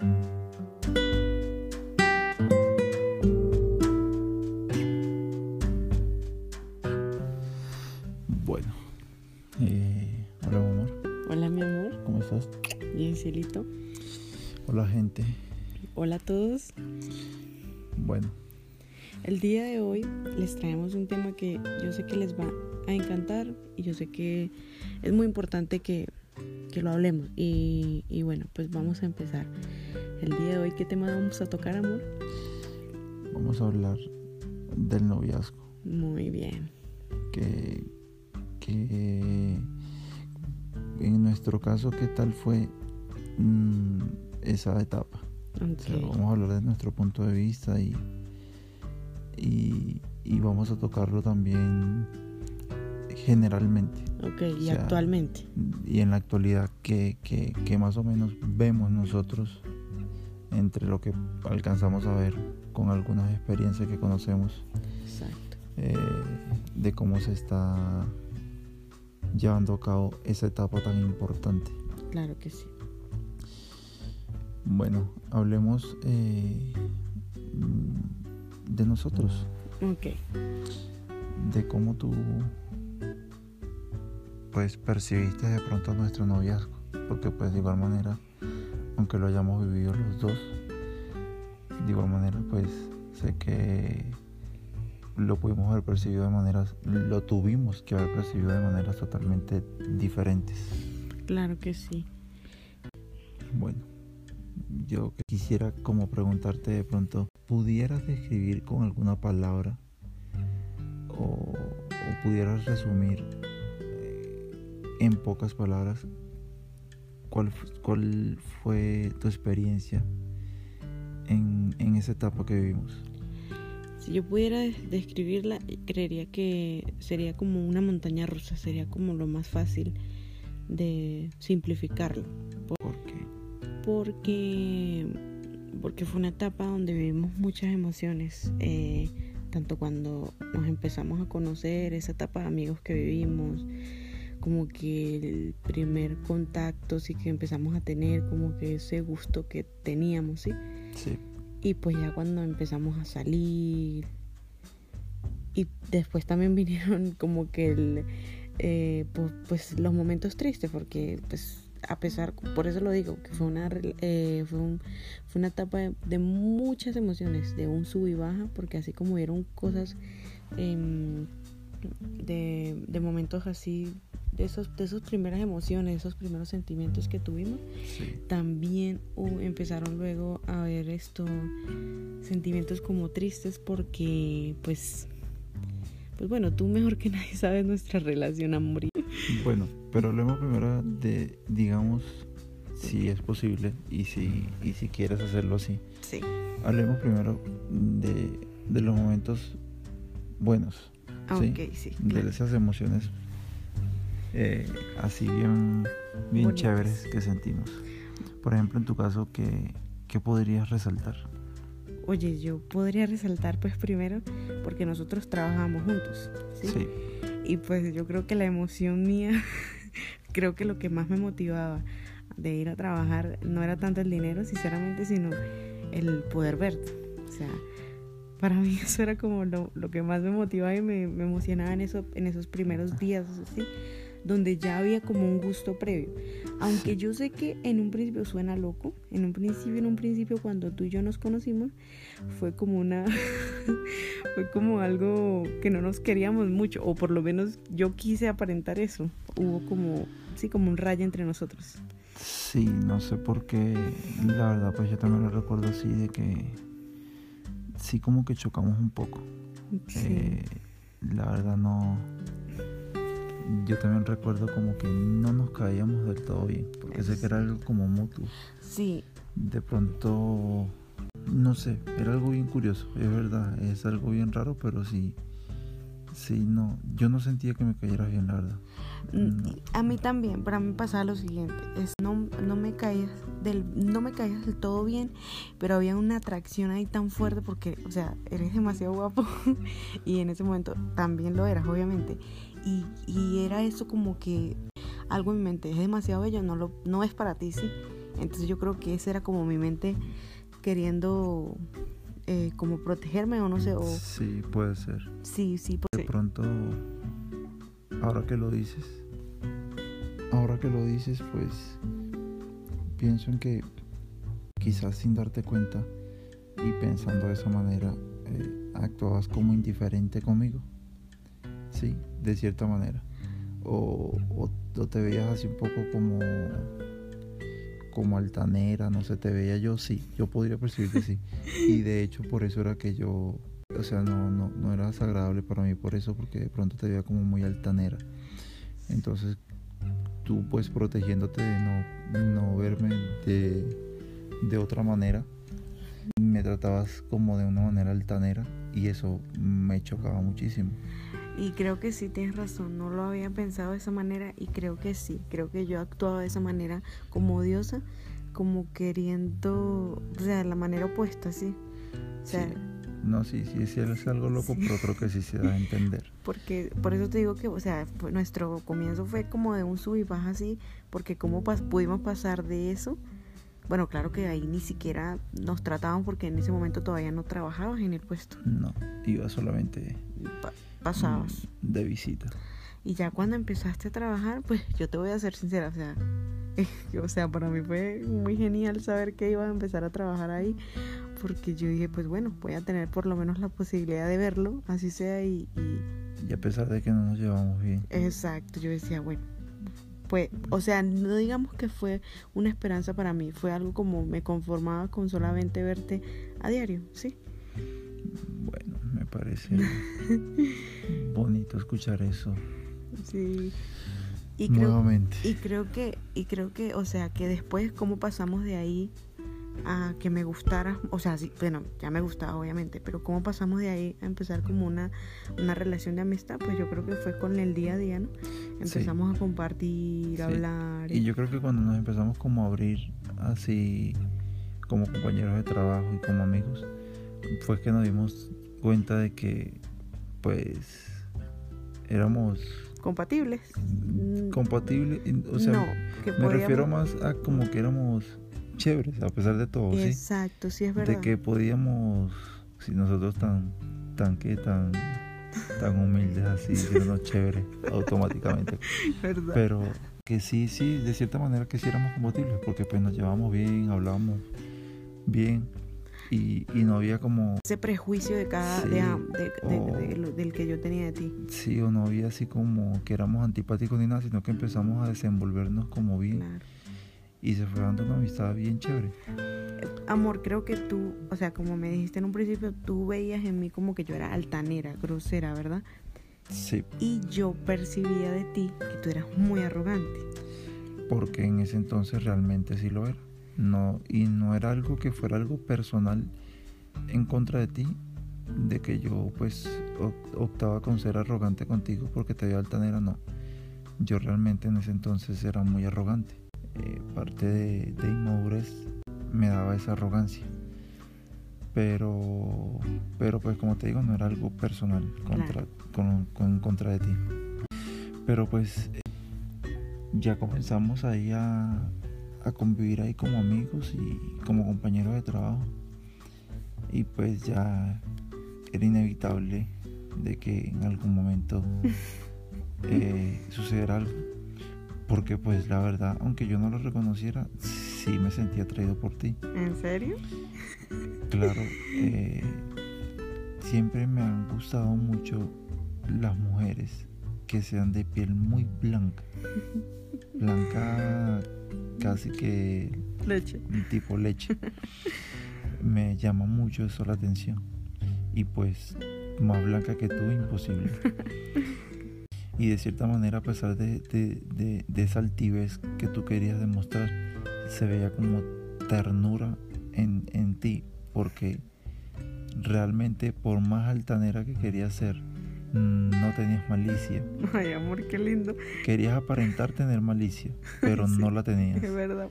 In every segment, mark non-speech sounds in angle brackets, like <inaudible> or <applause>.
Bueno, eh, hola mi amor, Hola mi amor, ¿cómo estás? bien cielito. Hola gente. Hola a todos. Bueno, El día de hoy les traemos un tema que yo sé que les va a encantar y yo sé que es muy importante que, que lo hablemos. Y, y bueno, pues vamos a empezar. El día de hoy, ¿qué tema vamos a tocar, amor? vamos a hablar del noviazgo. Muy bien. Que, que en nuestro caso, ¿qué tal fue mm, esa etapa? O sea, Ok. vamos a hablar de nuestro punto de vista y, y, y vamos a tocarlo también generalmente Ok, y sea, actualmente. y en la actualidad que, que, que más o menos vemos nosotros entre lo que alcanzamos a ver con algunas experiencias que conocemos Exacto. eh, de cómo se está llevando a cabo esa etapa tan importante. Claro que sí. Bueno, hablemos eh, de nosotros, Ok. de cómo tú pues percibiste de pronto nuestro noviazgo, porque pues de igual manera, aunque lo hayamos vivido los dos, de igual manera pues sé que lo pudimos haber percibido de maneras, lo tuvimos que haber percibido de maneras totalmente diferentes. Claro que sí. Bueno, yo quisiera como preguntarte de pronto, ¿pudieras describir con alguna palabra o, o pudieras resumir eh, en pocas palabras cuál, cuál fue tu experiencia en, en esa etapa que vivimos? Si yo pudiera des- describirla, creería que sería como una montaña rusa, sería como lo más fácil de simplificarlo. ¿Por qué? Porque, porque fue una etapa donde vivimos muchas emociones, eh, tanto cuando nos empezamos a conocer, esa etapa de amigos que vivimos, como que el primer contacto sí que empezamos a tener, como que ese gusto que teníamos, ¿sí? Sí, Y pues ya cuando empezamos a salir y después también <laughs> vinieron como que el, eh, pu- pues los momentos tristes porque pues a pesar, por eso lo digo, que fue una, eh, fue, un- fue una etapa de, de muchas emociones, de un sub y baja, porque así como hubieron cosas em, de, de momentos así, de esos, de esas primeras emociones, esos primeros sentimientos que tuvimos, sí, también uh, empezaron luego a ver esto sentimientos como tristes porque pues pues bueno tú mejor que nadie sabes nuestra relación amor Bueno, pero hablemos primero de, digamos, si es posible y si, y si quieres hacerlo así. sí. Hablemos primero de, de los momentos buenos, Ah, Sí, de esas emociones eh, así bien, bien Bonitas. chéveres que sentimos. Por ejemplo, en tu caso, ¿qué, qué podrías resaltar? oye yo podría resaltar pues primero porque nosotros trabajamos juntos ¿sí? Sí, y pues yo creo que la emoción mía <laughs> creo que lo que más me motivaba de ir a trabajar no era tanto el dinero sinceramente sino el poder verte o sea para mí eso era como lo, lo que más me motivaba y me, me emocionaba en, eso, en esos primeros días así donde ya había como un gusto previo. Aunque Sí. yo sé que en un principio suena loco en un principio en un principio cuando tú y yo nos conocimos fue como una <laughs> fue como algo que no nos queríamos mucho o por lo menos yo quise aparentar eso. Hubo como sí como un rayo entre nosotros. Sí, no sé por qué, la verdad, pues yo también lo recuerdo así de que sí como que chocamos un poco. sí Eh, la verdad no. Yo también recuerdo como que no nos caíamos del todo bien, porque sé que era algo como mutuo. sí De pronto, no sé, era algo bien curioso, es verdad, es algo bien raro, pero sí, sí, no, yo no sentía que me cayera bien, la verdad. A mí también, pero a mí pasaba lo siguiente, es no, no me caías del, no me caías del todo bien, pero había una atracción ahí tan fuerte porque, o sea, eres demasiado guapo <laughs> y en ese momento también lo eras, obviamente. Y, y era eso como que algo en mi mente, es demasiado bello, no lo, no es para ti, sí. Entonces yo creo que esa era como mi mente queriendo eh, como protegerme o no sé. O... Sí, puede ser. Sí, sí. De pronto, ahora que lo dices, ahora que lo dices, pues pienso en que quizás sin darte cuenta y pensando de esa manera, eh, actuabas como indiferente conmigo. Sí, de cierta manera. O, o, te veías así un poco como como altanera, no sé, te veía yo sí, yo podría percibirte sí. <laughs> Y de hecho por eso era que yo, o sea, no, no, no era desagradable para mí por eso, porque de pronto te veía como muy altanera. Entonces tú pues protegiéndote de no, no verme de, de otra manera, me tratabas como de una manera altanera y eso me chocaba muchísimo. Y creo que sí tienes razón, no lo había pensado de esa manera y creo que sí, creo que yo actuaba de esa manera como odiosa, como queriendo, o sea, la manera opuesta, sí. O sea, No, sí, sí, sí, es algo loco, pero creo que sí se da a entender. <laughs> Porque, por eso te digo que, o sea, nuestro comienzo fue como de un sub y baja así, porque cómo pudimos pasar de eso bueno, claro que ahí ni siquiera nos trataban porque en ese momento todavía no trabajabas en el puesto. No, iba solamente pasabas mm, de visita. Y ya cuando empezaste a trabajar, pues yo te voy a ser sincera, o sea, <laughs> o sea, para mí fue muy genial saber que iba a empezar a trabajar ahí, porque yo dije, pues bueno, voy a tener por lo menos la posibilidad de verlo, así sea y, y... y a pesar de que no nos llevamos bien. Exacto, yo decía, bueno, fue, o sea, no digamos que fue una esperanza para mí, fue algo como me conformaba con solamente verte a diario, ¿sí? Bueno, me parece <laughs> bonito escuchar eso. Sí. Y Nuevamente. y creo que, y creo que, o sea, que después cómo pasamos de ahí a que me gustara, o sea, sí, bueno, ya me gustaba obviamente, pero cómo pasamos de ahí a empezar como una, una relación de amistad, pues yo creo que fue con el día a día, ¿no? Empezamos a compartir, a hablar. Y... yo creo que cuando nos empezamos como a abrir así como compañeros de trabajo y como amigos, fue que nos dimos cuenta de que pues éramos compatibles. Compatibles, o sea, me refiero más a como que éramos chéveres a pesar de todo. Exacto, sí, es verdad. De que podíamos, si nosotros tan, tan que tan, tan humildes así, siendo chéveres <laughs> automáticamente. Pero que sí, sí, de cierta manera que sí éramos compatibles, porque pues nos llevamos bien, hablábamos bien. Y, y no había como ese prejuicio de cada de, del que yo tenía de ti sí o no había así como que éramos antipáticos ni nada sino que empezamos a desenvolvernos como bien claro y se fue dando una amistad bien chévere. Amor, creo que tú, o sea, como me dijiste en un principio, tú veías en mí como que yo era altanera, grosera, ¿verdad? Sí. Y yo percibía de ti que tú eras muy arrogante. Porque en ese entonces realmente sí lo era. No, y no era algo que fuera algo personal en contra de ti, de que yo pues optaba con ser arrogante contigo porque te veía altanera, no. Yo realmente en ese entonces era muy arrogante. Eh, parte de, de inmadurez me daba esa arrogancia. Pero, pero pues como te digo, no era algo personal contra, con, contra de ti. Pero pues ya comenzamos ahí a, a convivir ahí como amigos y como compañeros de trabajo. Y pues ya era inevitable de que en algún momento <laughs> eh, sucediera algo porque pues la verdad, aunque yo no lo reconociera, sí me sentía atraído por ti. ¿En serio? Claro, <laughs> eh, siempre me han gustado mucho las mujeres que sean de piel muy blanca. Blanca casi que... Leche. Tipo leche. Me llama mucho eso la atención. Y pues más blanca que tú, imposible. <laughs> y de cierta manera a pesar de, de, de, esa altivez que tú querías demostrar, se veía como ternura en, en ti, porque realmente por más altanera que querías ser, no tenías malicia. Ay, amor, qué lindo. Querías aparentar tener malicia, pero <laughs> no la tenías. Es verdad.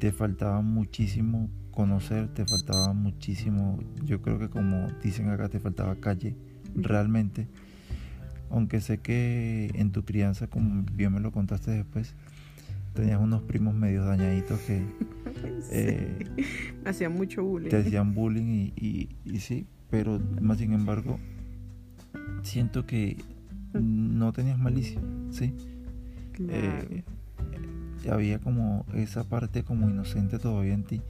Te faltaba muchísimo conocer, te faltaba muchísimo, yo creo que como dicen acá, te faltaba calle, realmente aunque sé que en tu crianza, como bien me lo contaste después, tenías unos primos medio dañaditos que <laughs> Sí. eh, Me hacían mucho bullying. te hacían bullying y, y- y sí, pero más sin embargo, siento que no tenías malicia, ¿sí? Claro. Eh, eh, había como esa parte como inocente todavía en ti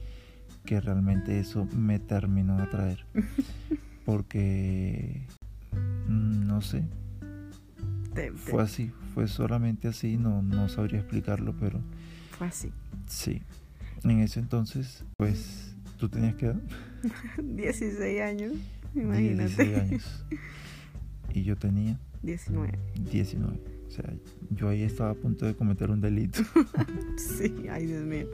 que realmente eso me terminó de atraer <laughs> porque mm, no sé Te- te- fue así fue solamente así no no sabría explicarlo pero fue así. sí en ese entonces pues tú tenías que edad <laughs> 16 años, imagínate. 16 años <laughs> y yo tenía 19. 19 o sea yo ahí estaba a punto de cometer un delito <laughs> Sí, ay Dios mío.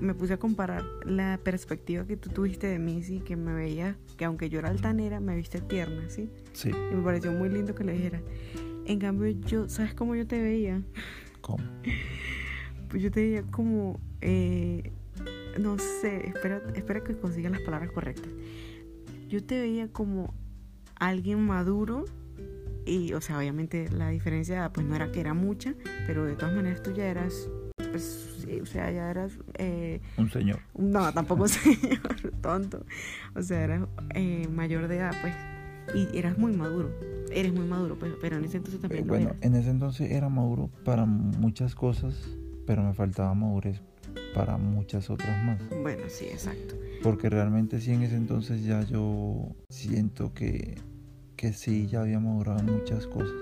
Me puse a comparar la perspectiva que tú tuviste de mí, sí, que me veía, que aunque yo era altanera, me viste tierna, sí. sí Y me pareció muy lindo que le dijera. En cambio, yo, ¿sabes cómo yo te veía? ¿cómo? Pues yo te veía como, eh, no sé, espera, espera que consiga las palabras correctas. Yo te veía como alguien maduro y, o sea, obviamente la diferencia pues no era que era mucha, pero de todas maneras tú ya eras, pues, sí, o sea, ya eras, eh, un señor no, tampoco <laughs> señor, tonto, o sea, eras eh, mayor de edad, pues, y eras muy maduro, eres muy maduro, pues, pero en ese entonces Eh, también lo bueno, eras. en ese entonces era maduro para muchas cosas, pero me faltaba madurez para muchas otras más. Bueno, sí, exacto. Porque realmente sí en ese entonces ya yo siento que, que sí, ya había madurado en muchas cosas.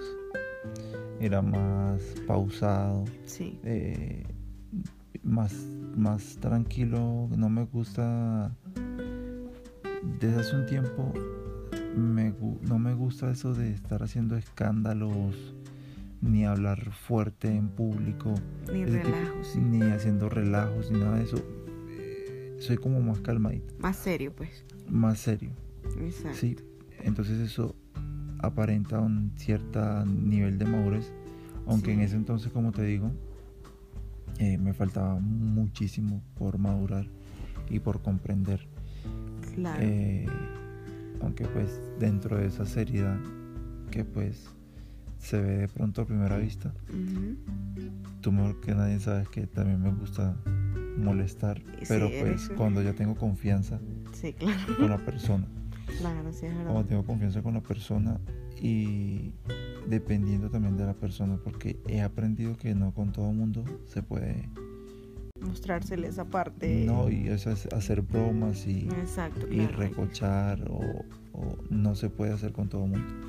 Era más pausado, Sí, eh, más, más tranquilo. No me gusta, desde hace un tiempo, me, no me gusta eso de estar haciendo escándalos ni hablar fuerte en público, ni ese tipo- relajo, sí. ni haciendo relajos, ni nada de eso. Eh, Soy como más calmadito, Más serio, pues. más serio. Exacto. Sí, entonces eso aparenta un cierto nivel de madurez, aunque en ese entonces, como te digo, eh, me faltaba muchísimo por madurar y por comprender. Claro. Eh, aunque pues dentro de esa seriedad que pues se ve de pronto a primera vista, tú mejor que nadie sabes que también me gusta molestar, Sí, pero pues cuando ya tengo confianza Sí, claro. con la persona, Claro, sí, es verdad. cuando tengo confianza con la persona y dependiendo también de la persona, porque he aprendido que no con todo mundo se puede, Mostrársele esa parte. no, y eso es hacer bromas y, Exacto, y recochar o, o no se puede hacer con todo mundo.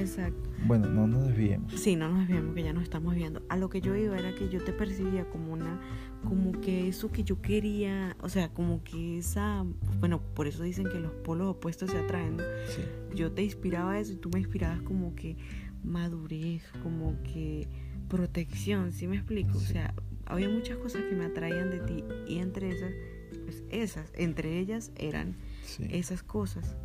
Exacto. Bueno, no nos desviemos. Sí, no nos desviamos, que ya nos estamos viendo. A lo que yo iba era que yo te percibía como una, como que eso que yo quería, o sea, como que esa, bueno, por eso dicen que los polos opuestos se atraen. ¿no? Sí, Yo te inspiraba eso y tú me inspirabas como que madurez, como que protección, ¿sí me explico? O sea, había muchas cosas que me atraían de ti y entre esas, pues esas, entre ellas eran sí. esas cosas.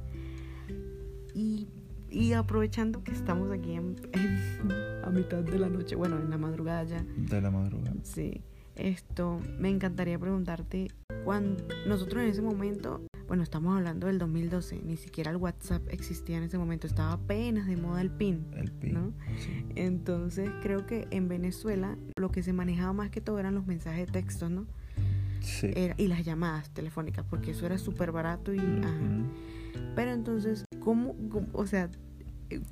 Y, y aprovechando que estamos aquí en, en- a mitad de la noche, bueno, en la madrugada ya, De la madrugada. sí, esto, me encantaría preguntarte, cuando nosotros en ese momento, bueno, estamos hablando del 2012, ni siquiera el WhatsApp existía en ese momento, estaba apenas de moda el PIN. El pin. ¿No? Sí. Entonces creo que en Venezuela lo que se manejaba más que todo eran los mensajes de texto, ¿no? Sí. Era- y las llamadas telefónicas, porque eso era súper barato y... ajá. Pero entonces, ¿cómo, cómo- o sea,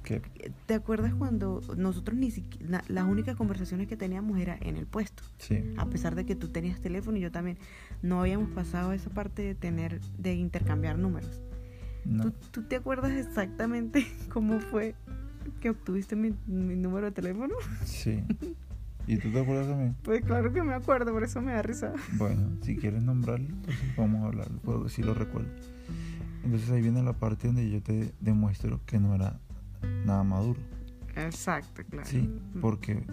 ¿Qué? ¿te acuerdas cuando nosotros ni siquiera, las únicas conversaciones que teníamos era en el puesto? Sí. A pesar de que tú tenías teléfono y yo también, no habíamos pasado esa parte de tener, de intercambiar números. No. ¿Tú, tú te acuerdas exactamente <laughs> cómo fue que obtuviste mi, mi número de teléfono? Sí. ¿Y tú te acuerdas también? <laughs> Pues claro que me acuerdo, por eso me da risa. Bueno, si quieres nombrarlo, entonces vamos a hablarlo, sí lo recuerdo. Entonces ahí viene la parte donde yo te demuestro que no era nada maduro. Exacto, claro. Sí, porque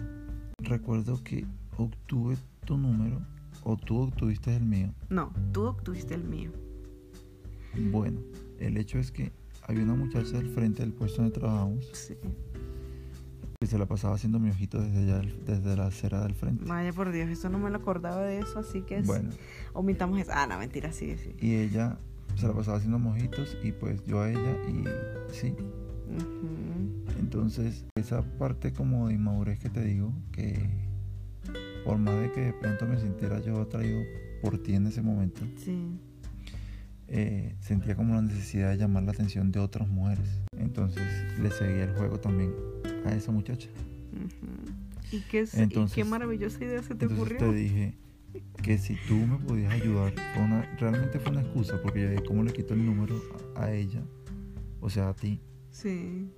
recuerdo que obtuve tu número o tú obtuviste el mío. No, tú obtuviste el mío. Bueno, el hecho es que había una muchacha del frente del puesto donde trabajamos Sí. que se la pasaba haciendo mi ojito desde allá, desde la acera del frente. Vaya por Dios, eso no me lo acordaba de eso, así que es- Bueno, omitamos eso. Ah, no, mentira, sí, sí. y ella se la pasaba haciendo mojitos y pues yo a ella y sí. Entonces, esa parte como de inmadurez que te digo, que por más de que de pronto me sintiera yo atraído por ti en ese momento, Sí. eh, sentía como la necesidad de llamar la atención de otras mujeres. Entonces le seguía el juego también a esa muchacha. ¿Y qué, es- y Entonces- qué maravillosa idea se te Entonces ocurrió? te dije que si tú me podías ayudar, fue una, realmente fue una excusa, porque yo dije, ¿cómo le quito el número a, a ella? O sea, a ti, Sí.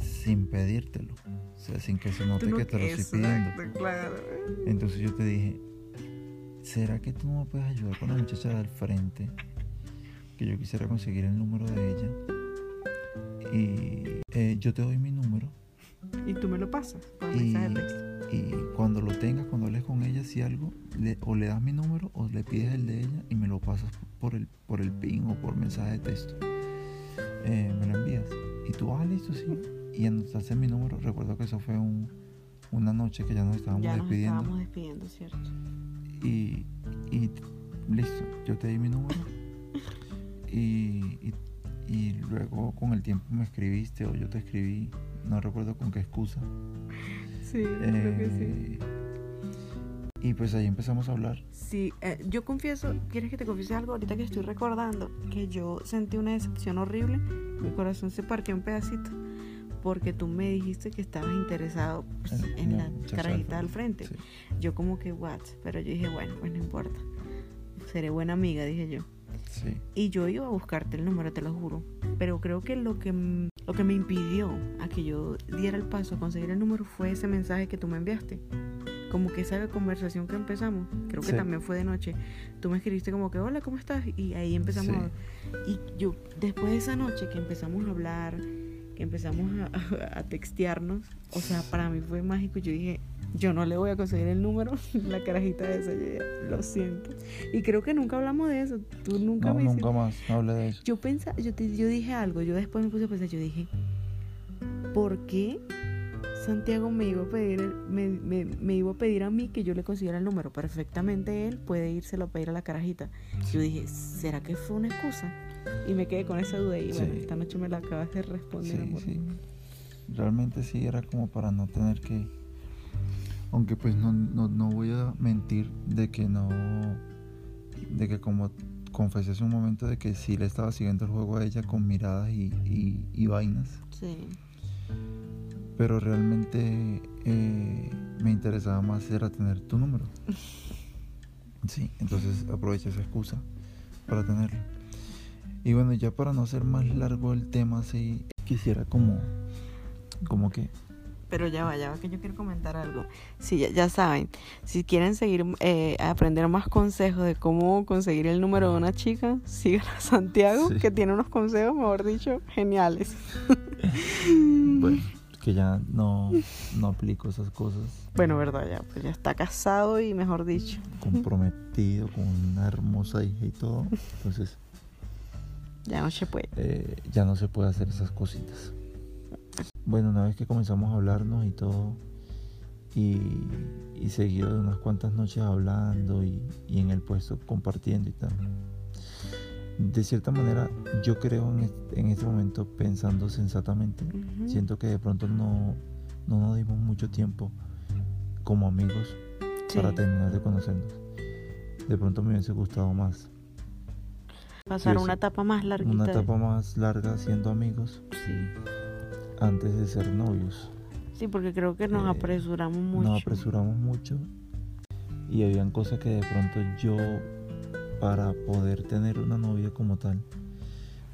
sin pedírtelo. O sea, sin que se note no- que te lo estoy pidiendo. Claro. Entonces yo te dije, ¿será que tú me puedes ayudar con la muchacha del frente? Que yo quisiera conseguir el número de ella. Y eh, yo te doy mi número. Y tú me lo pasas por mensaje de texto. Y cuando lo tengas, cuando hables con ella, si algo, le- o le das mi número o le pides el de ella y me lo pasas por el, por el ping o por mensaje de texto. Eh, me lo envías. Y tú, ah, listo, sí. Y anotaste mi número. Recuerdo que eso fue un- una noche que ya nos estábamos Ya nos despidiendo. estábamos despidiendo, ¿cierto? Y, y listo, yo te di mi número. Y, y, y luego con el tiempo me escribiste o yo te escribí. No recuerdo con qué excusa. Sí, creo que sí. Eh, Y pues ahí empezamos a hablar. Sí, eh, yo confieso, ¿quieres que te confiese algo? Ahorita que estoy recordando que yo sentí una decepción horrible, mi corazón se partió en pedacitos porque tú me dijiste que estabas interesado pues, En- la carajita del al frente. Sí. Yo como que, what? Pero yo dije, bueno, pues no importa. Seré buena amiga, dije yo. Sí. Y yo iba a buscarte el número, te lo juro. Pero creo que lo que, lo que me impidió a que yo diera el paso a conseguir el número fue ese mensaje que tú me enviaste. Como que esa conversación que empezamos, creo que Sí. también fue de noche. Tú me escribiste como que, hola, ¿cómo estás? Y ahí empezamos. Sí. a- y yo, después de esa noche que empezamos a hablar, que empezamos a, a textearnos, o sea, para mí fue mágico. Yo dije, yo no le voy a conseguir el número, <laughs> la carajita esa, yo dije, lo siento. Y creo que nunca hablamos de eso. Tú nunca No, me hiciste- nunca más hablé de eso. yo pensaba, yo, te- yo dije algo, yo después me puse a pensar, yo dije, ¿por qué Santiago me iba a pedir, me, me, me iba a pedir a mí que yo le consiguiera el número? Perfectamente él puede írselo a pedir a la carajita. Yo dije, ¿será que fue una excusa? Y me quedé con esa duda y bueno, Sí. esta noche me la acabas de responder, Sí, amor. sí. Realmente sí era como para no tener que. Aunque pues no, no, no voy a mentir de que no. De que como confesé hace un momento de que sí le estaba siguiendo el juego a ella con miradas y, y, y vainas. Sí, Pero realmente eh, me interesaba más era tener tu número. <laughs> Sí, entonces aproveché esa excusa para tenerlo. Y bueno, ya para no hacer más largo el tema, sí quisiera como, como que, pero ya va, ya va, que yo quiero comentar algo. Sí, ya, ya saben, si quieren seguir, eh, aprender más consejos de cómo conseguir el número de una chica, sigan a Santiago, Sí. que tiene unos consejos, mejor dicho, geniales. <laughs> bueno, que ya no, no aplico esas cosas. Bueno, verdad, ya, pues ya está casado y mejor dicho. Comprometido con una hermosa hija y todo. Entonces, Ya no se puede. eh, ya no se puede hacer esas cositas. Bueno, una vez que comenzamos a hablarnos y todo, y, y seguido de unas cuantas noches hablando y, y en el puesto compartiendo y tal, de cierta manera yo creo en, est- en este momento pensando sensatamente, siento que de pronto no, no nos dimos mucho tiempo como amigos Sí. para terminar de conocernos. De pronto me hubiese gustado más. Pasar sí, una etapa más larguita. Una etapa más larga siendo amigos Sí. antes de ser novios. Sí, porque creo que nos Eh, apresuramos mucho. Nos apresuramos mucho y habían cosas que de pronto yo, para poder tener una novia como tal,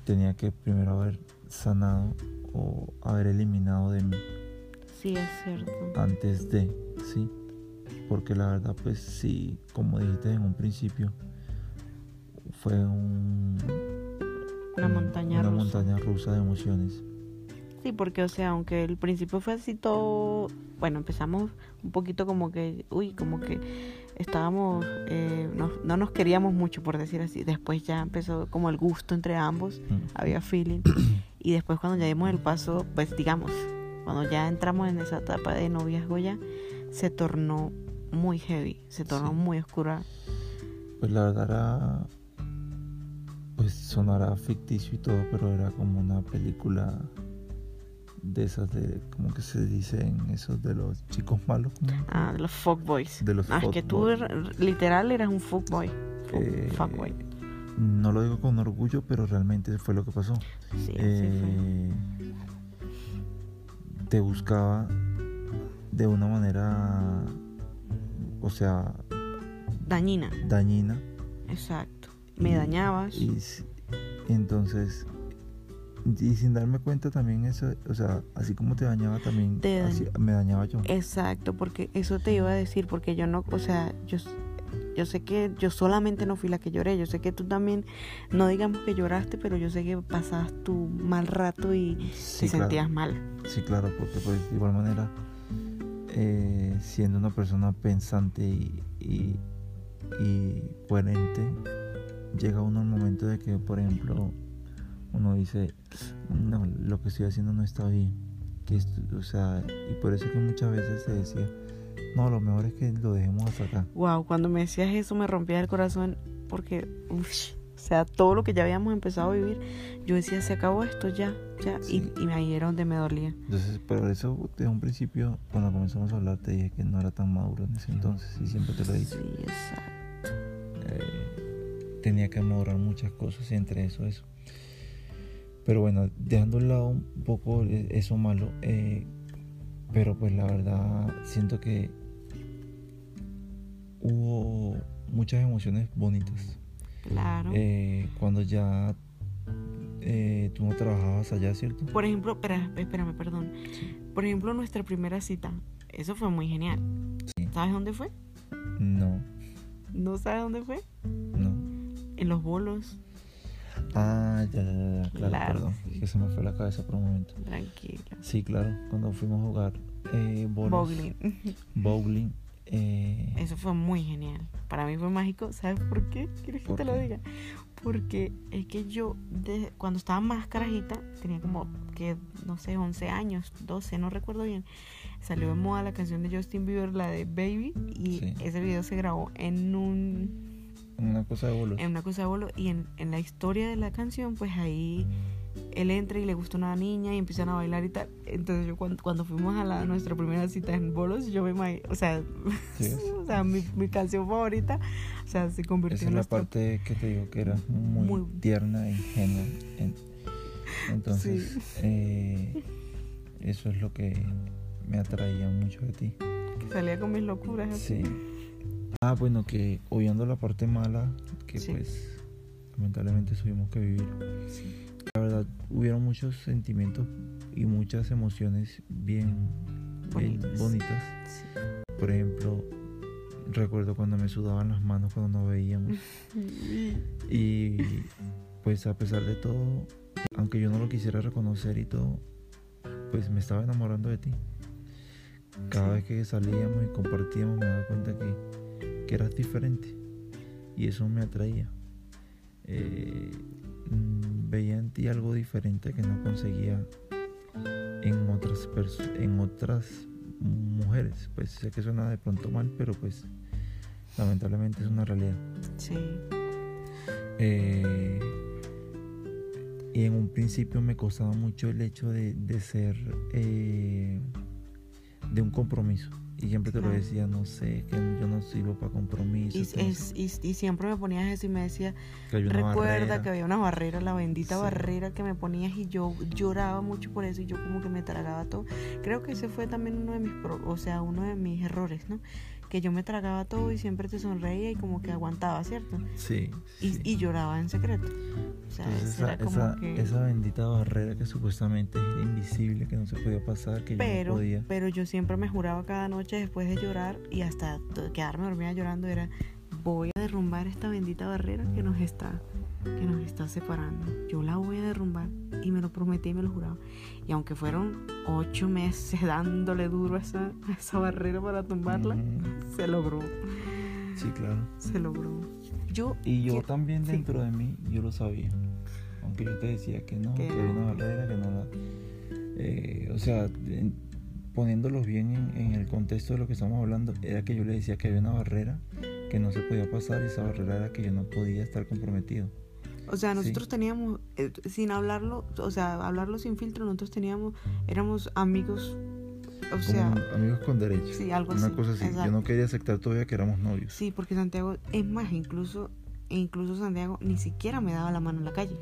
tenía que primero haber sanado o haber eliminado de mí Sí, es cierto. antes de, ¿sí? Porque la verdad, pues sí, como dijiste en un principio, fue un, Una un- montaña una rusa. montaña rusa de emociones. Sí, porque, o sea, aunque el principio fue así todo, bueno, empezamos un poquito como que, uy, como que estábamos, eh, no, no nos queríamos mucho, por decir así. Después ya empezó como el gusto entre ambos, Mm. había feeling. <coughs> Y después cuando ya dimos el paso, pues digamos, cuando ya entramos en esa etapa de noviazgo ya, se tornó muy heavy, se tornó Sí. muy oscura. Pues la verdad era. Pues sonará ficticio y todo, pero era como una película de esas de, como que se dicen esos de los chicos malos. ¿cómo? Ah, de los fuckboys. De los Ah, es que tú fuckboys. er- literal eras un fuckboy. Fuck- Eh, fuckboy. No lo digo con orgullo, pero realmente fue lo que pasó. Sí, fue. Eh, te buscaba de una manera, o sea, Dañina, dañina. exacto. Me y- dañabas. Y, entonces, y sin darme cuenta también eso, o sea, así como te dañaba también, Te dañ- así- me dañaba yo. Exacto, porque eso te iba a decir, porque yo no, o sea, yo, yo sé que yo solamente no fui la que lloré, yo sé que tú también, no digamos que lloraste, pero yo sé que pasabas tu mal rato y Sí, te claro. sentías mal. Sí, claro, porque pues de igual manera, eh, siendo una persona pensante y, y, y coherente, llega uno al momento de que, por ejemplo, uno dice, no, lo que estoy haciendo no está bien. Que esto- o sea, y por eso es que muchas veces se decía, no, lo mejor es que lo dejemos hasta acá. Wow, cuando me decías eso me rompía el corazón porque, uff, o sea, todo lo que ya habíamos empezado a vivir, yo decía, se acabó esto ya, ya, Sí. y, y ahí era donde me dolía. Entonces, por eso desde un principio, cuando comenzamos a hablar, te dije que no era tan maduro en ese entonces, y siempre te lo dicho. Sí, exacto. eh, tenía que mejorar muchas cosas y entre eso eso. Pero bueno, dejando a un lado un poco e- eso malo, eh, pero pues la verdad siento que hubo muchas emociones bonitas. Claro. Eh, cuando ya eh, tú no trabajabas allá, ¿cierto? Por ejemplo, espera, espérame, perdón. Por ejemplo, nuestra primera cita, eso fue muy genial. Sí. ¿Sabes dónde fue? No, ¿No sabes dónde fue? no. En los bolos. Ah, ya, ya, ya, claro, Claro, perdón. sí. Que se me fue la cabeza por un momento. Tranquila. Sí, claro, cuando fuimos a jugar eh, bolos, Bowling. bowling, eh, Eso fue muy genial. Para mí fue mágico. ¿Sabes por qué? ¿Quieres que ¿Por te lo diga? Porque es que yo, cuando estaba más carajita, tenía como que, no sé, 11 años, 12, no recuerdo bien. Salió de moda la canción de Justin Bieber, la de Baby, y Sí. ese video se grabó en un una cosa de bolos. en una cosa de bolo y en, en la historia de la canción pues ahí él entra y le gusta una niña y empiezan a bailar y tal entonces yo cuando, cuando fuimos a la, nuestra primera cita en bolos yo me imag- o sea Sí, <laughs> o sea mi, mi canción favorita o sea se convirtió Esa en es la parte que te digo que era muy, Muy- tierna e ingenua. En- entonces, Sí. eh, eso es lo que me atraía mucho de ti. que salía con mis locuras así. Ah, bueno, que obviando la parte mala, que Sí. pues lamentablemente tuvimos que vivir. La verdad, hubieron muchos sentimientos y muchas emociones bien, bien Bonitas. bonitas. Sí. Por ejemplo, recuerdo cuando me sudaban las manos cuando nos veíamos. <laughs> Y pues a pesar de todo, aunque yo no lo quisiera reconocer y todo, pues me estaba enamorando de ti. Cada Sí. vez que salíamos y compartíamos me daba cuenta que, que eras diferente y eso me atraía. Eh, mm, veía en ti algo diferente que no conseguía en otras en otras mujeres. Pues sé que suena de pronto mal, pero pues lamentablemente es una realidad. sí Eh, y en un principio me costaba mucho el hecho de, de ser eh, de un compromiso. Y siempre te lo decía, no sé, que yo no sirvo para compromisos. y, es- y, y siempre me ponías eso y me decía que recuerda barrera". que había una barrera, la bendita Sí. barrera que me ponías y yo lloraba mucho por eso y yo como que me tragaba todo. Creo que ese fue también uno de mis, pro- o sea, uno de mis errores, ¿no? Que yo me tragaba todo y siempre te sonreía y como que aguantaba, ¿cierto? Sí, Y, sí. y lloraba en secreto. O sea, Entonces esa, era como esa- que... esa bendita barrera que supuestamente era invisible, que no se podía pasar, que yo no podía. pero yo siempre me juraba cada noche después de llorar y hasta quedarme dormida llorando era voy a derrumbar esta bendita barrera que nos está que nos está separando. Yo la voy a derrumbar y me lo prometí y me lo juraba. Y aunque fueron ocho meses <laughs> dándole duro a esa, a esa barrera para tumbarla, se logró, Sí, claro. se logró. Yo Y yo también sí. dentro de mí, yo lo sabía. Aunque yo te decía que no, Que no. una barrera, que no la... eh, o sea, en- poniéndolos bien en, en el contexto de lo que estamos hablando, era que yo le decía que había una barrera que no se podía pasar y esa barrera era que yo no podía estar comprometido. O sea, nosotros teníamos, eh, sin hablarlo, o sea, hablarlo sin filtro, nosotros teníamos, éramos amigos, o sea... amigos con derechos. Sí, algo Una así. cosa así. Yo no quería aceptar todavía que éramos novios. Sí, porque Santiago, es más, incluso, incluso Santiago ni siquiera me daba la mano en la calle.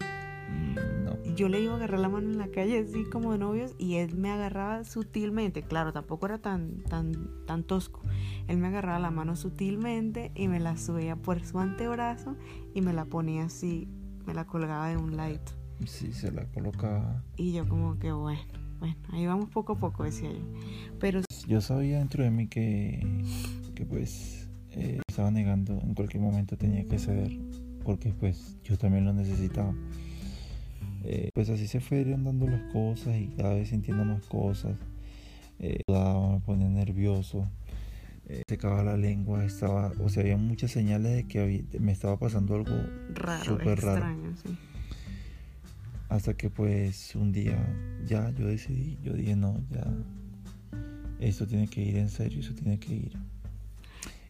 Mm, no. Yo le iba a agarrar la mano en la calle así como de novios y él me agarraba sutilmente. Claro, tampoco era tan, tan, tan tosco. Él me agarraba la mano sutilmente y me la subía por su antebrazo y me la ponía así, me la colgaba de un ladito. Sí, se la colocaba. Y yo como que bueno, bueno, ahí vamos poco a poco, decía yo. Pero yo sabía dentro de mí que, que pues eh, estaba negando, en cualquier momento tenía que ceder, porque pues yo también lo necesitaba. Eh, pues así se fueron dando las cosas y cada vez sintiendo más cosas. Eh, me ponía nervioso, eh, secaba la lengua, estaba, o sea, había muchas señales de que me estaba pasando algo raro, súper raro. Sí. Hasta que pues un día ya yo decidí, yo dije no, ya esto tiene que ir en serio, eso tiene que ir.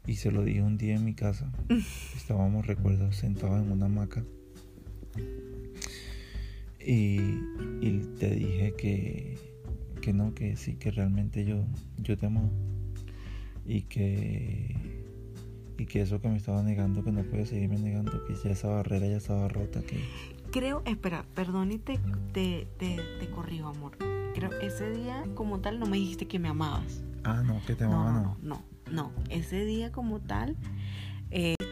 Y se lo dije un día en mi casa. <laughs> Estábamos, recuerdo, sentados en una hamaca. Y, y te dije que, que no, que sí, que realmente yo, yo te amo. Y que, y que eso que me estaba negando, que no puedo seguirme negando, que ya esa barrera ya estaba rota. Que... Creo, espera, perdón y te, te, te, te corrijo, amor. Creo, ese día como tal no me dijiste que me amabas. Ah, no, que te amaba, no. No, no, no. Ese día como tal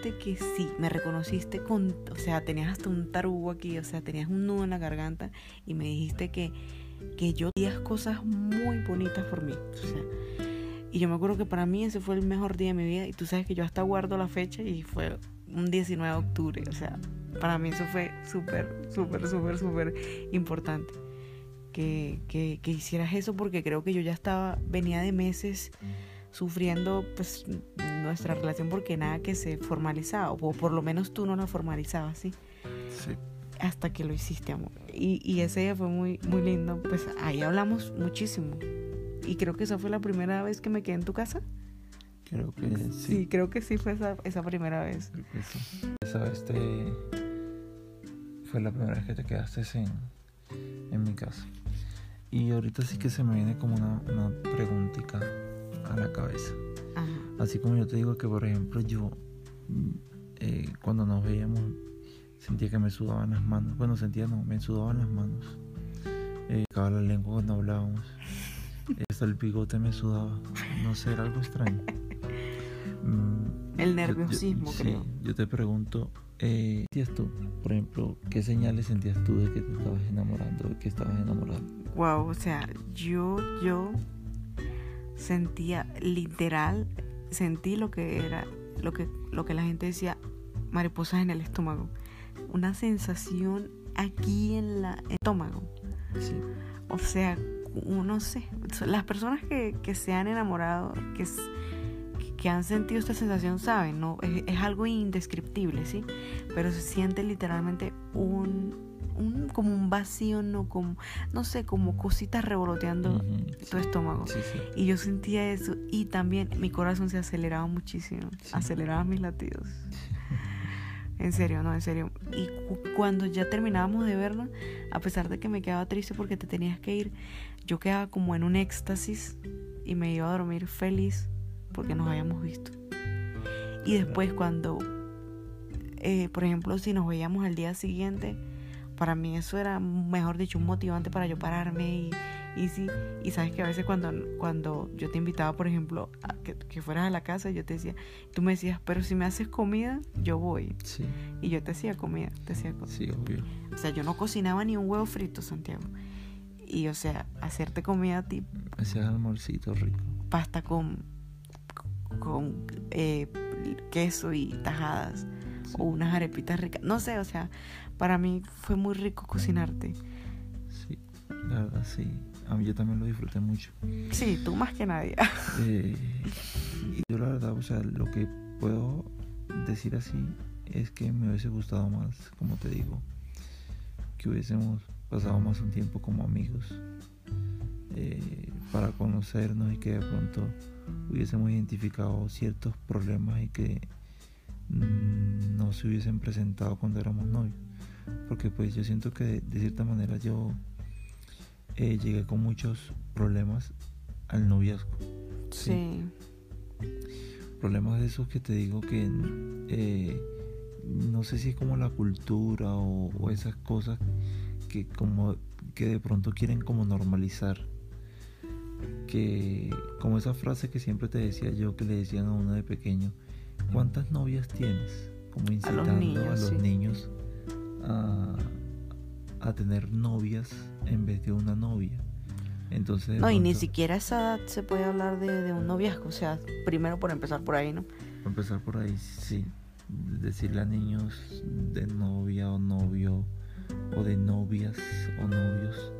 eh, que sí, me reconociste con, o sea, tenías hasta un tarugo aquí, o sea, tenías un nudo en la garganta y me dijiste que, que yo hacías cosas muy bonitas por mí. O sea, y yo me acuerdo que para mí ese fue el mejor día de mi vida y tú sabes que yo hasta guardo la fecha y fue un 19 de octubre, o sea, para mí eso fue súper, súper, súper, súper importante. Que, que, que hicieras eso porque creo que yo ya estaba, venía de meses sufriendo pues nuestra relación porque nada que se formalizaba, o por lo menos tú no la formalizabas, ¿sí? Sí. Hasta que lo hiciste, amor. Y, y ese día fue muy, muy lindo, pues ahí hablamos muchísimo. Y creo que esa fue la primera vez que me quedé en tu casa. Creo que sí. Sí, creo que sí fue esa, esa primera vez. Creo que sí. Esa vez te... fue la primera vez que te quedaste en, en mi casa. Y ahorita sí que se me viene como una, una preguntita a la cabeza. Ajá. Así como yo te digo que, por ejemplo, yo eh, cuando nos veíamos sentía que me sudaban las manos. Bueno, sentía no, me sudaban las manos. Eh, la lengua cuando hablábamos. <laughs> Hasta el bigote me sudaba. No sé, era algo extraño. Mm, el nerviosismo, yo, creo. Sí, yo te pregunto, eh, ¿sentías tú, por ejemplo, qué señales sentías tú de que te estabas enamorando, de que estabas enamorado? Wow, o sea, yo, yo sentía literal, sentí lo que era, lo que, lo que la gente decía, mariposas en el estómago. Una sensación aquí en la el estómago. Sí. O sea, no sé, las personas que, que se han enamorado, que, que han sentido esta sensación saben, ¿no? Es, es, algo indescriptible, ¿sí? Pero se siente literalmente un, un como un vacío, ¿no? Como, no sé, como cositas revoloteando uh -huh, tu sí. estómago. Sí, sí. Y yo sentía eso y también mi corazón se aceleraba muchísimo, aceleraba mis latidos. En serio, no, en serio. Y cu cuando ya terminábamos de verlo, a pesar de que me quedaba triste porque te tenías que ir, yo quedaba como en un éxtasis y me iba a dormir feliz porque nos habíamos visto. Y después cuando, eh, por ejemplo, si nos veíamos al día siguiente, para mí eso era, mejor dicho, un motivante para yo pararme y, y sí, y sabes que a veces cuando, cuando yo te invitaba, por ejemplo, a que, que, fueras a la casa, yo te decía, tú me decías, pero si me haces comida, yo voy. Sí. Y yo te hacía comida, te hacía comida. Sí, obvio. O sea, yo no cocinaba ni un huevo frito, Santiago. Y, o sea, hacerte comida a ti. Ese almorcito rico. Pasta con, con eh, queso y tajadas. Sí. O unas arepitas ricas. No sé, o sea, para mí fue muy rico cocinarte. Sí, la verdad sí. A mí yo también lo disfruté mucho. Sí, tú más que nadie. <laughs> Eh, y yo la verdad, o sea, lo que puedo decir así es que me hubiese gustado más, como te digo, que hubiésemos pasado más un tiempo como amigos eh, para conocernos y que de pronto hubiésemos identificado ciertos problemas y que mmm, no se hubiesen presentado cuando éramos novios. Porque pues yo siento que de, cierta manera yo eh, llegué con muchos problemas al noviazgo. Sí. Problemas de esos que te digo que eh, no sé si es como la cultura o, esas cosas que como que de pronto quieren como normalizar que como esa frase que siempre te decía yo que le decían a uno de pequeño ¿cuántas novias tienes? como incitando a los niños, a, a, tener novias en vez de una novia. Entonces no y ni siquiera a esa edad se puede hablar de, de un noviazgo o sea primero por empezar por ahí no por empezar por ahí sí. Decirle a niños de novia o novio o de novias o novios,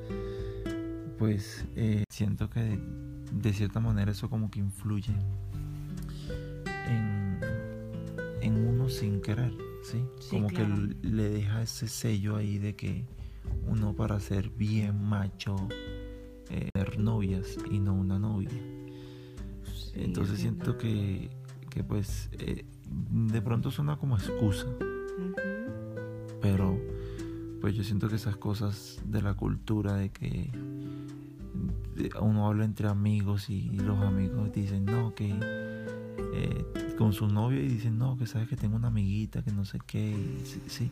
pues eh, siento que de, cierta manera eso como que influye en, en uno sin querer, ¿sí? como que le deja ese sello ahí de que uno para ser bien macho, eh, tener novias y no una novia. Entonces siento que, que pues eh, de pronto suena como excusa. Pero pues yo siento que esas cosas de la cultura de que uno habla entre amigos y los amigos dicen no que eh, con su novio y dicen no que sabes que tengo una amiguita que no sé qué y, sí,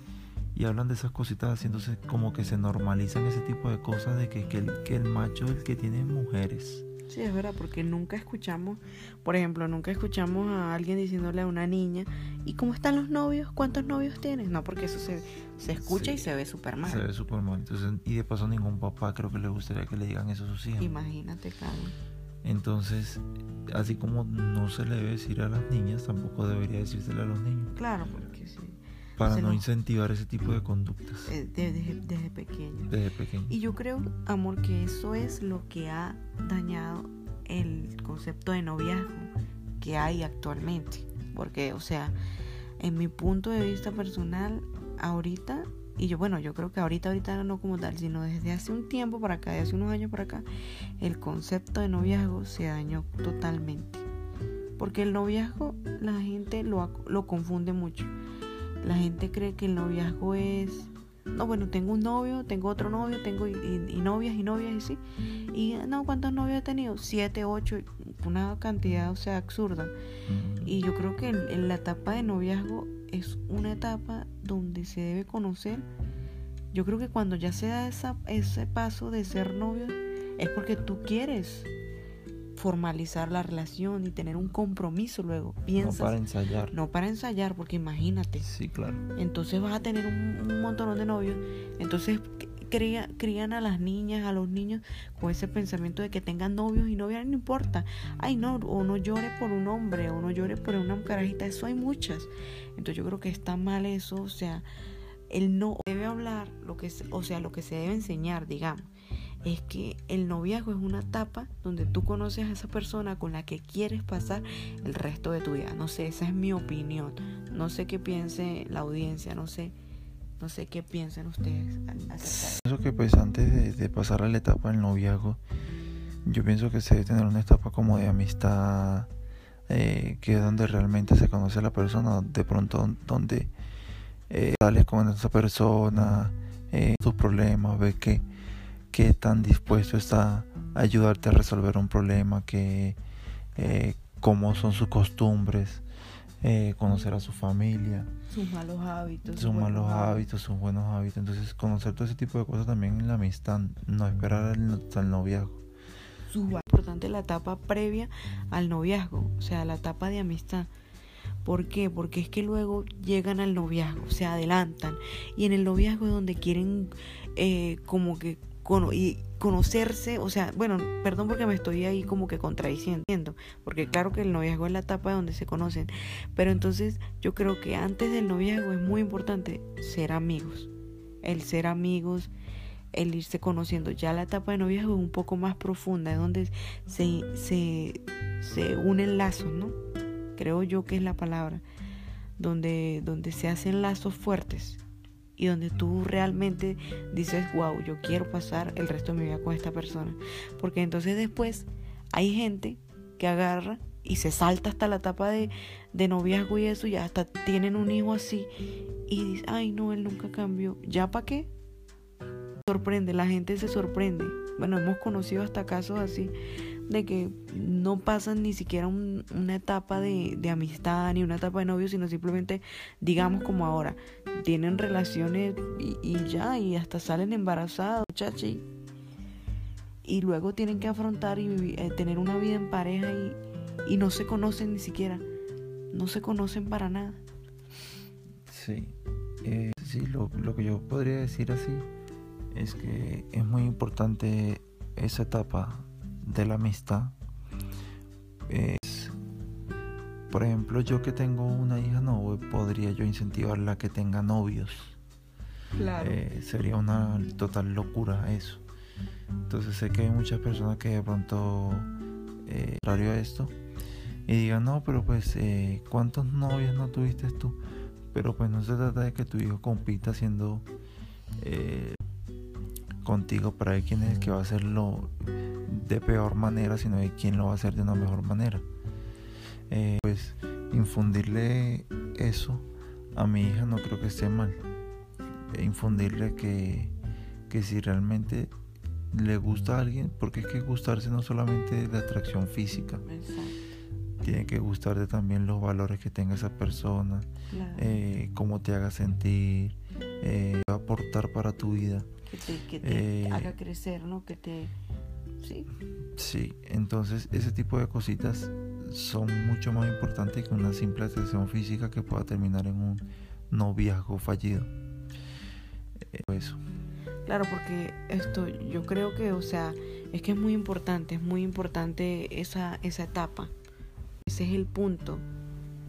y hablan de esas cositas haciéndose como que se normalizan ese tipo de cosas de que, que, el, que el macho es el que tiene mujeres Sí, es verdad, porque nunca escuchamos, por ejemplo, nunca escuchamos a alguien diciéndole a una niña, ¿y cómo están los novios? ¿Cuántos novios tienes? No, porque eso se, se escucha y se ve súper mal. Se ve súper mal. Entonces, y de paso ningún papá creo que le gustaría que le digan eso a sus hijos. Imagínate, Carlos. Entonces, así como no se le debe decir a las niñas, tampoco debería decírsele a los niños. Claro, porque sí para no incentivar ese tipo de conductas. Eh, desde, pequeño. Desde pequeño. Y yo creo, amor, que eso es lo que ha dañado el concepto de noviazgo que hay actualmente. Porque, o sea, en mi punto de vista personal, ahorita, y yo, bueno, yo creo que ahorita, ahorita no como tal, sino desde hace un tiempo para acá, de hace unos años para acá, el concepto de noviazgo se dañó totalmente. Porque el noviazgo la gente lo, lo confunde mucho. La gente cree que el noviazgo es, no, bueno, tengo un novio, tengo otro novio, tengo y, novias y novias y sí. Y no, ¿cuántos novios he tenido? Siete, ocho, una cantidad, o sea, absurda. Y yo creo que en, la etapa de noviazgo es una etapa donde se debe conocer. Yo creo que cuando ya se da esa, ese paso de ser novio, es porque tú quieres formalizar la relación y tener un compromiso luego. Piensas, no para ensayar. No para ensayar, porque imagínate. Sí, claro. Entonces vas a tener un, montón de novios. Entonces crían a las niñas, a los niños con ese pensamiento de que tengan novios y novias, no importa. Ay, no, o no llore por un hombre, o no llore por una carajita, eso hay muchas. Entonces yo creo que está mal eso, o sea, él no debe hablar lo que, o sea, lo que se debe enseñar, digamos es que el noviazgo es una etapa donde tú conoces a esa persona con la que quieres pasar el resto de tu vida. No sé, esa es mi opinión. No sé qué piense la audiencia, no sé, no sé qué piensen ustedes Eso que pues antes de, pasar a la etapa del noviazgo, yo pienso que se debe tener una etapa como de amistad, eh, que es donde realmente se conoce a la persona, de pronto donde eh, sales con esa persona, eh, tus problemas, ves que qué tan dispuesto está a ayudarte a resolver un problema, que, eh, cómo son sus costumbres, eh, conocer a su familia. Sus malos hábitos. Sus malos hábitos, sus buenos hábitos. Entonces, conocer todo ese tipo de cosas también en la amistad, no esperar hasta el noviazgo. Es importante la etapa previa al noviazgo, o sea, la etapa de amistad. ¿Por qué? Porque es que luego llegan al noviazgo, se adelantan. Y en el noviazgo es donde quieren eh, como que y conocerse, o sea, bueno, perdón porque me estoy ahí como que contradiciendo, porque claro que el noviazgo es la etapa donde se conocen, pero entonces yo creo que antes del noviazgo es muy importante ser amigos, el ser amigos, el irse conociendo. Ya la etapa de noviazgo es un poco más profunda, es donde se, se, se unen lazos, ¿no? Creo yo que es la palabra, donde, donde se hacen lazos fuertes y donde tú realmente dices, wow, yo quiero pasar el resto de mi vida con esta persona. Porque entonces después hay gente que agarra y se salta hasta la etapa de, de noviazgo y eso, y hasta tienen un hijo así. y dice, ay no, él nunca cambió. ¿Ya para qué? Sorprende, la gente se sorprende. Bueno, hemos conocido hasta casos así de que no pasan ni siquiera una etapa de, amistad ni una etapa de novio, sino simplemente, digamos como ahora, tienen relaciones y, ya, y hasta salen embarazados, chachi. Y luego tienen que afrontar y eh, tener una vida en pareja y, y no se conocen ni siquiera. No se conocen para nada. Sí, eh, sí, lo, lo que yo podría decir así es que es muy importante esa etapa de la amistad es, por ejemplo, yo que tengo una hija, no podría yo incentivarla a que tenga novios. Claro. Eh, sería una total locura eso. Entonces sé que hay muchas personas que de pronto, eh, contrario a esto, y digan, no, pero pues, eh, ¿cuántos novios no tuviste tú? Pero pues no se trata de que tu hijo compita haciendo eh, contigo para ver quién es el que va a hacerlo de peor manera, sino de quién lo va a hacer de una mejor manera. Eh, pues infundirle eso a mi hija no creo que esté mal. Infundirle que, que si realmente le gusta a alguien, porque es que gustarse no solamente de atracción física, tiene que gustarte también los valores que tenga esa persona, eh, cómo te haga sentir, eh, aportar para tu vida. Que te, haga crecer, ¿no? Que te Sí. entonces ese tipo de cositas son mucho más importantes que una simple atracción física que pueda terminar en un noviazgo fallido. Eh, eso. Claro, porque esto yo creo que, o sea, es que es muy importante, es muy importante esa, esa etapa. Ese es el punto.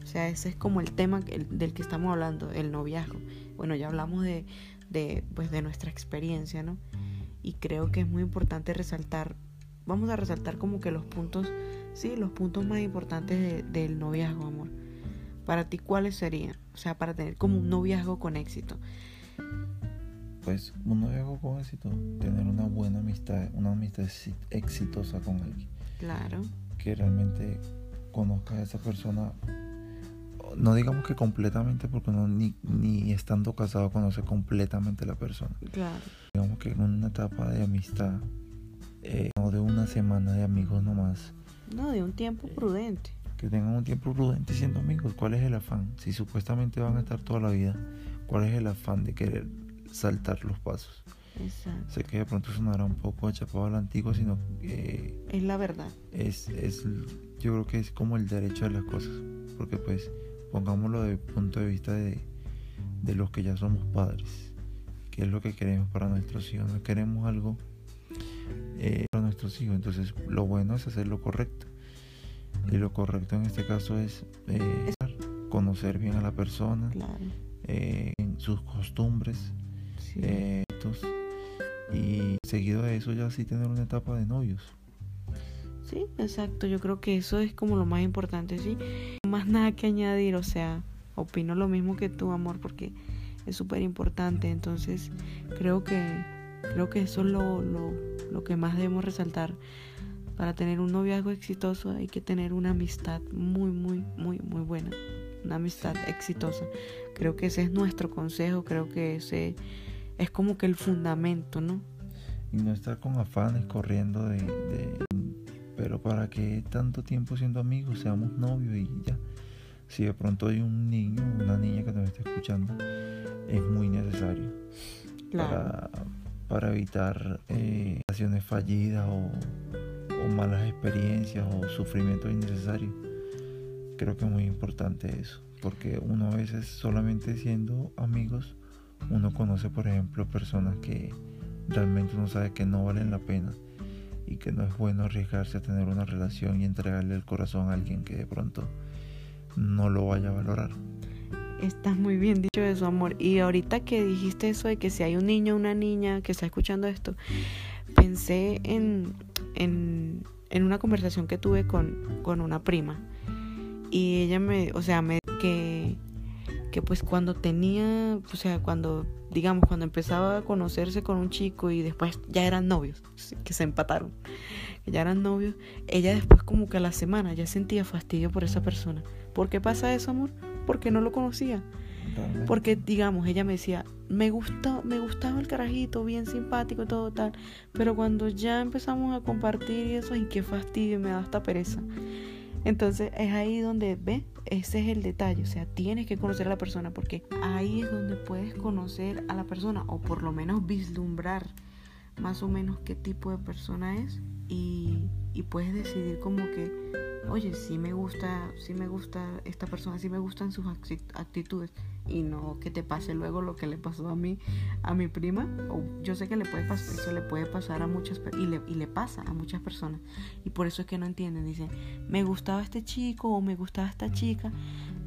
O sea, ese es como el tema del que estamos hablando, el noviazgo. Bueno, ya hablamos de, de, pues, de nuestra experiencia, ¿no? Y creo que es muy importante resaltar vamos a resaltar como que los puntos, sí, los puntos más importantes del noviazgo, amor. Para ti, ¿cuáles serían? O sea, para tener como un noviazgo con éxito. Pues un noviazgo con éxito, tener una buena amistad, una amistad exitosa con alguien. Claro. Que realmente conozca a esa persona no digamos que completamente porque uno ni, ni estando casado conoce completamente a la persona. Claro. Digamos que en una etapa de amistad eh, no de una semana de amigos nomás. No, de un tiempo prudente. Que tengan un tiempo prudente siendo amigos. ¿Cuál es el afán? Si supuestamente van a estar toda la vida, ¿cuál es el afán de querer saltar los pasos? Exacto. Sé que de pronto sonará un poco achapado a la antigua, sino que... es la verdad. Es, es, yo creo que es como el derecho de las cosas. Porque pues, pongámoslo de punto de vista de, de los que ya somos padres. ¿Qué es lo que queremos para nuestros hijos? No queremos algo eh, para nuestros hijos. Entonces lo bueno es hacer lo correcto. Y lo correcto en este caso es eh, conocer bien a la persona, eh, en sus costumbres, y seguido de eso ya sí tener una etapa de novios. Sí, exacto. Yo creo que eso es como lo más importante, sí. Más nada que añadir, o sea, opino lo mismo que tú, amor, porque es súper importante. Entonces, creo que creo que eso es lo, lo, lo que más debemos resaltar. Para tener un noviazgo exitoso hay que tener una amistad muy, muy, muy, muy buena. Una amistad exitosa. Creo que ese es nuestro consejo, creo que ese es como que el fundamento, ¿no? Y no estar con afanes corriendo de, pero para que tanto tiempo siendo amigos seamos novios y ya. Si de pronto hay un niño o una niña que nos está escuchando, es muy necesario claro para evitar eh, relaciones fallidas o, malas experiencias o sufrimiento innecesario. Creo que es muy importante eso, porque uno a veces solamente siendo amigos, uno conoce, por ejemplo, personas que realmente uno sabe que no valen la pena y que no es bueno arriesgarse a tener una relación y entregarle el corazón a alguien que de pronto no lo vaya a valorar. Está muy bien dicho eso, amor. Y ahorita que dijiste eso de que si hay un niño o una niña que está escuchando esto, pensé en, en, en una conversación que tuve con, con, una prima. Y ella me, o sea, me que, que pues cuando tenía, o sea, cuando, digamos, cuando empezaba a conocerse con un chico y después ya eran novios, que se empataron, que ya eran novios, ella después como que a la semana ya sentía fastidio por esa persona. ¿Por qué pasa eso, amor? porque no lo conocía. Porque, digamos, ella me decía, me gusta, me gustaba el carajito, bien simpático y todo tal. Pero cuando ya empezamos a compartir y eso, ay, qué fastidio, me da hasta pereza. Entonces es ahí donde, ve, ese es el detalle, o sea, tienes que conocer a la persona porque ahí es donde puedes conocer a la persona o por lo menos vislumbrar más o menos qué tipo de persona es y, y puedes decidir como que oye, sí me gusta, sí me gusta esta persona, sí me gustan sus actitudes y no que te pase luego lo que le pasó a mí, a mi prima. O yo sé que le puede pasar, eso le puede pasar a muchas y le, y le pasa a muchas personas y por eso es que no entienden. Dicen, me gustaba este chico o me gustaba esta chica,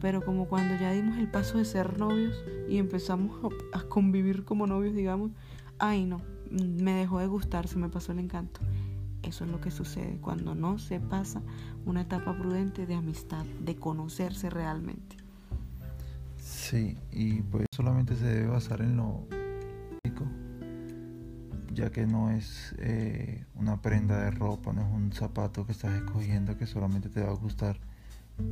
pero como cuando ya dimos el paso de ser novios y empezamos a convivir como novios, digamos, ay no, me dejó de gustar, se me pasó el encanto. Eso es lo que sucede cuando no se pasa una etapa prudente de amistad, de conocerse realmente. Sí, y pues solamente se debe basar en lo físico, ya que no es eh, una prenda de ropa, no es un zapato que estás escogiendo que solamente te va a gustar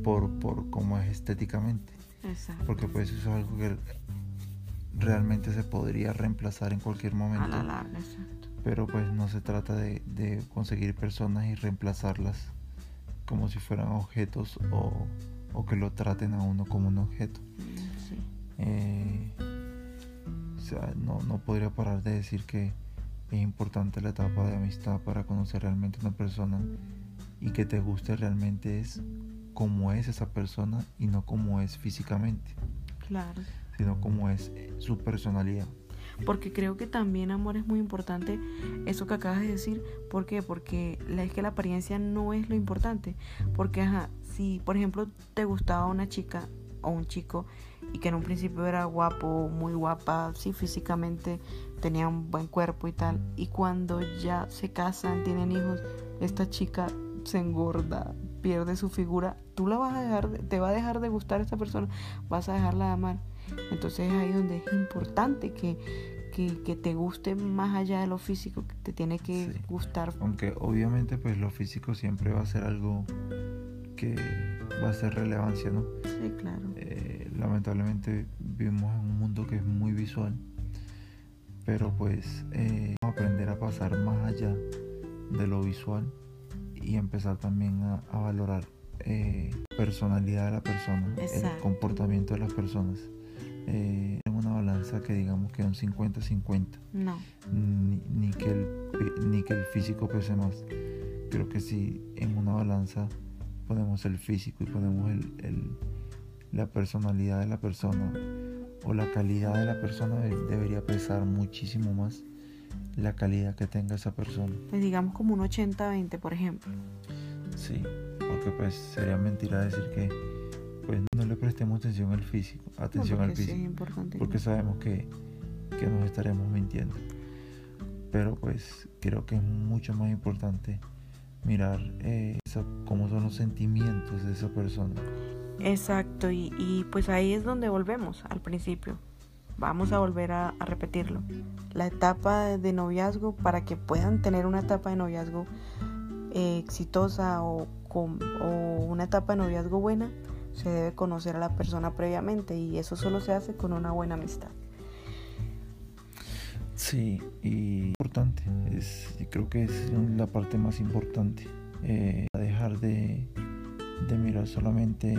por, por cómo es estéticamente. Exacto. Porque pues eso es algo que realmente se podría reemplazar en cualquier momento. A la larga, exacto pero pues no se trata de, conseguir personas y reemplazarlas como si fueran objetos o, que lo traten a uno como un objeto. Eh, o sea, no, no podría parar de decir que es importante la etapa de amistad para conocer realmente a una persona y que te guste realmente es cómo es esa persona y no cómo es físicamente. Claro. Sino cómo es su personalidad porque creo que también, amor, es muy importante eso que acabas de decir. ¿Por qué? Porque es que la apariencia no es lo importante. Porque, ajá, si por ejemplo te gustaba una chica o un chico y que en un principio era guapo, muy guapa, sí, físicamente tenía un buen cuerpo y tal, y cuando ya se casan, tienen hijos, esta chica se engorda, pierde su figura, tú la vas a dejar, te va a dejar de gustar esta persona, vas a dejarla de amar. Entonces es ahí donde es importante que, que, te guste más allá de lo físico, que te tiene que gustar. Aunque obviamente pues lo físico siempre va a ser algo que va a ser relevancia, ¿no? Sí, claro. Eh, lamentablemente vivimos en un mundo que es muy visual, pero pues eh, aprender a pasar más allá de lo visual y empezar también a, valorar eh, personalidad de la persona, el comportamiento de las personas eh, en una balanza que digamos que un 50-50. No. Ni, que el, ni que el físico pese más. Creo que si en una balanza ponemos el físico y ponemos el, la personalidad de la persona o la calidad de la persona, debería pesar muchísimo más la calidad que tenga esa persona. Pues digamos como un 80-20, por ejemplo. Sí, porque pues sería mentira decir que pues no le prestemos atención al físico, atención al físico, porque sabemos que, nos estaremos mintiendo. Pero pues creo que es mucho más importante mirar eh, cómo son los sentimientos de esa persona. Exacto, y, pues ahí es donde volvemos al principio. Vamos a volver a, repetirlo. La etapa de noviazgo, para que puedan tener una etapa de noviazgo eh, exitosa o, o una etapa de noviazgo buena, se debe conocer a la persona previamente y eso solo se hace con una buena amistad. Sí, y importante, es, creo que es la parte más importante, eh, dejar de, mirar solamente,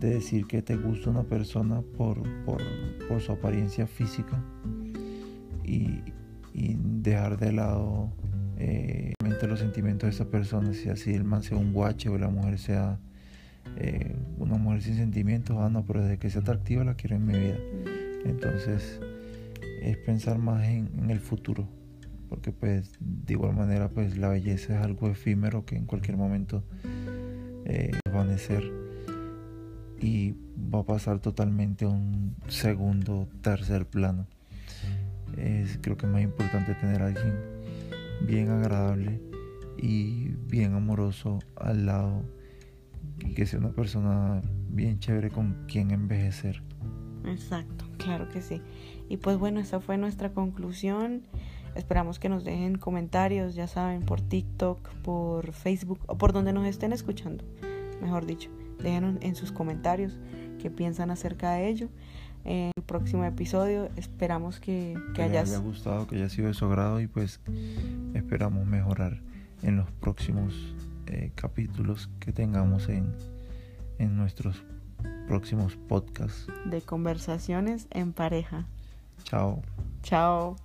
de decir que te gusta una persona por, por, su apariencia física y, dejar de lado eh, los sentimientos de esa persona, si así el man sea un guache o la mujer sea eh, una mujer sin sentimientos, ah, no, pero desde que sea atractiva la quiero en mi vida. Entonces, es pensar más en, el futuro, porque pues de igual manera pues la belleza es algo efímero que en cualquier momento eh, va a desvanecer y va a pasar totalmente a un segundo, tercer plano. Es, creo que es más importante tener a alguien bien agradable y bien amoroso al lado y que sea una persona bien chévere con quien envejecer. Exacto, claro que sí. Y pues bueno, esa fue nuestra conclusión. Esperamos que nos dejen comentarios, ya saben, por TikTok, por Facebook o por donde nos estén escuchando, mejor dicho. Déjenos en sus comentarios qué piensan acerca de ello. en el próximo episodio. Esperamos que, que, hayas... haya gustado, que haya sido de su agrado y pues esperamos mejorar en los próximos eh, capítulos que tengamos en, en nuestros próximos podcasts. De conversaciones en pareja. Chao. Chao.